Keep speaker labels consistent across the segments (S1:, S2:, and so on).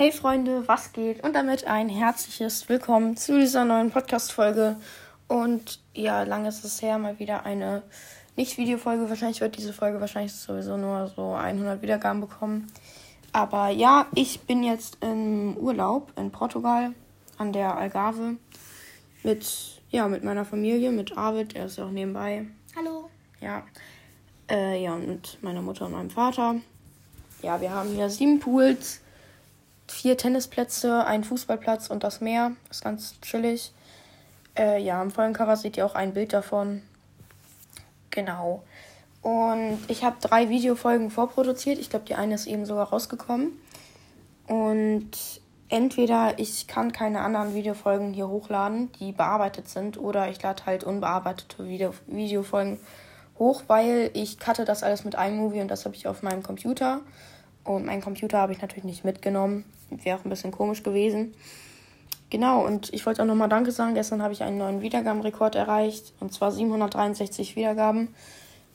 S1: Hey Freunde, was geht? Und damit ein herzliches Willkommen zu dieser neuen Podcast-Folge. Und ja, lange ist es her, mal wieder eine Nicht-Video-Folge. Wahrscheinlich wird diese Folge wahrscheinlich sowieso nur so 100 Wiedergaben bekommen. Aber ja, ich bin jetzt im Urlaub in Portugal an der Algarve mit, ja, mit meiner Familie, mit Arvid, er ist ja auch nebenbei.
S2: Hallo.
S1: Ja. Äh, ja, und mit meiner Mutter und meinem Vater. Ja, wir haben hier sieben Pools vier Tennisplätze, ein Fußballplatz und das Meer. Ist ganz chillig. Äh, ja, im vollen Cover seht ihr auch ein Bild davon. Genau. Und ich habe drei Videofolgen vorproduziert. Ich glaube, die eine ist eben sogar rausgekommen. Und entweder ich kann keine anderen Videofolgen hier hochladen, die bearbeitet sind, oder ich lade halt unbearbeitete Video Videofolgen hoch, weil ich cutte das alles mit iMovie und das habe ich auf meinem Computer. Und meinen Computer habe ich natürlich nicht mitgenommen. Wäre auch ein bisschen komisch gewesen. Genau, und ich wollte auch nochmal Danke sagen. Gestern habe ich einen neuen Wiedergabenrekord erreicht. Und zwar 763 Wiedergaben.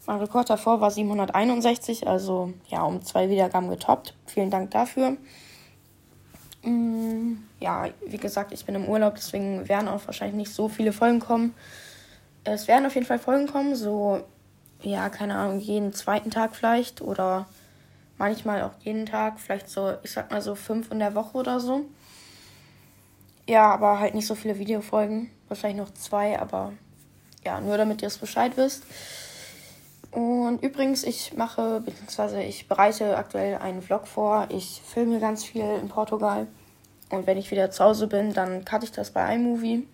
S1: Mein Rekord davor war 761, also ja, um zwei Wiedergaben getoppt. Vielen Dank dafür. Mm, ja, wie gesagt, ich bin im Urlaub, deswegen werden auch wahrscheinlich nicht so viele Folgen kommen. Es werden auf jeden Fall Folgen kommen, so, ja, keine Ahnung, jeden zweiten Tag vielleicht oder manchmal auch jeden Tag, vielleicht so, ich sag mal so fünf in der Woche oder so. Ja, aber halt nicht so viele Videofolgen, wahrscheinlich noch zwei, aber ja, nur damit ihr es Bescheid wisst. Und übrigens, ich mache, beziehungsweise ich bereite aktuell einen Vlog vor. Ich filme ganz viel in Portugal. Und wenn ich wieder zu Hause bin, dann cutte ich das bei iMovie.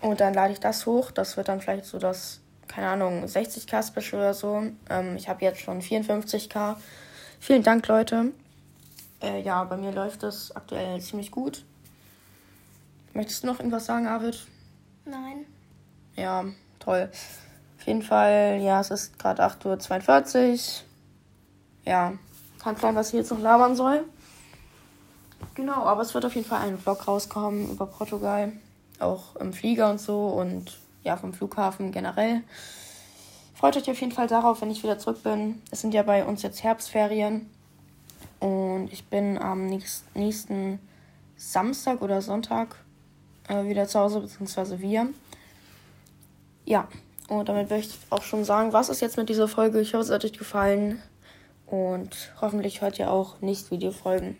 S1: Und dann lade ich das hoch. Das wird dann vielleicht so das, keine Ahnung, 60k Special oder so. Ähm, ich habe jetzt schon 54k. Vielen Dank, Leute. Äh, ja, bei mir läuft es aktuell ziemlich gut. Möchtest du noch irgendwas sagen, Arvid?
S2: Nein.
S1: Ja, toll. Auf jeden Fall, ja, es ist gerade 8.42 Uhr. Ja, kann sein, was ich jetzt noch labern soll. Genau, aber es wird auf jeden Fall ein Vlog rauskommen über Portugal. Auch im Flieger und so und ja, vom Flughafen generell. Freut euch auf jeden Fall darauf, wenn ich wieder zurück bin. Es sind ja bei uns jetzt Herbstferien. Und ich bin am nächsten Samstag oder Sonntag äh, wieder zu Hause, beziehungsweise wir. Ja, und damit möchte ich auch schon sagen, was ist jetzt mit dieser Folge. Ich hoffe, es hat euch gefallen. Und hoffentlich hört ihr auch nicht Videofolgen.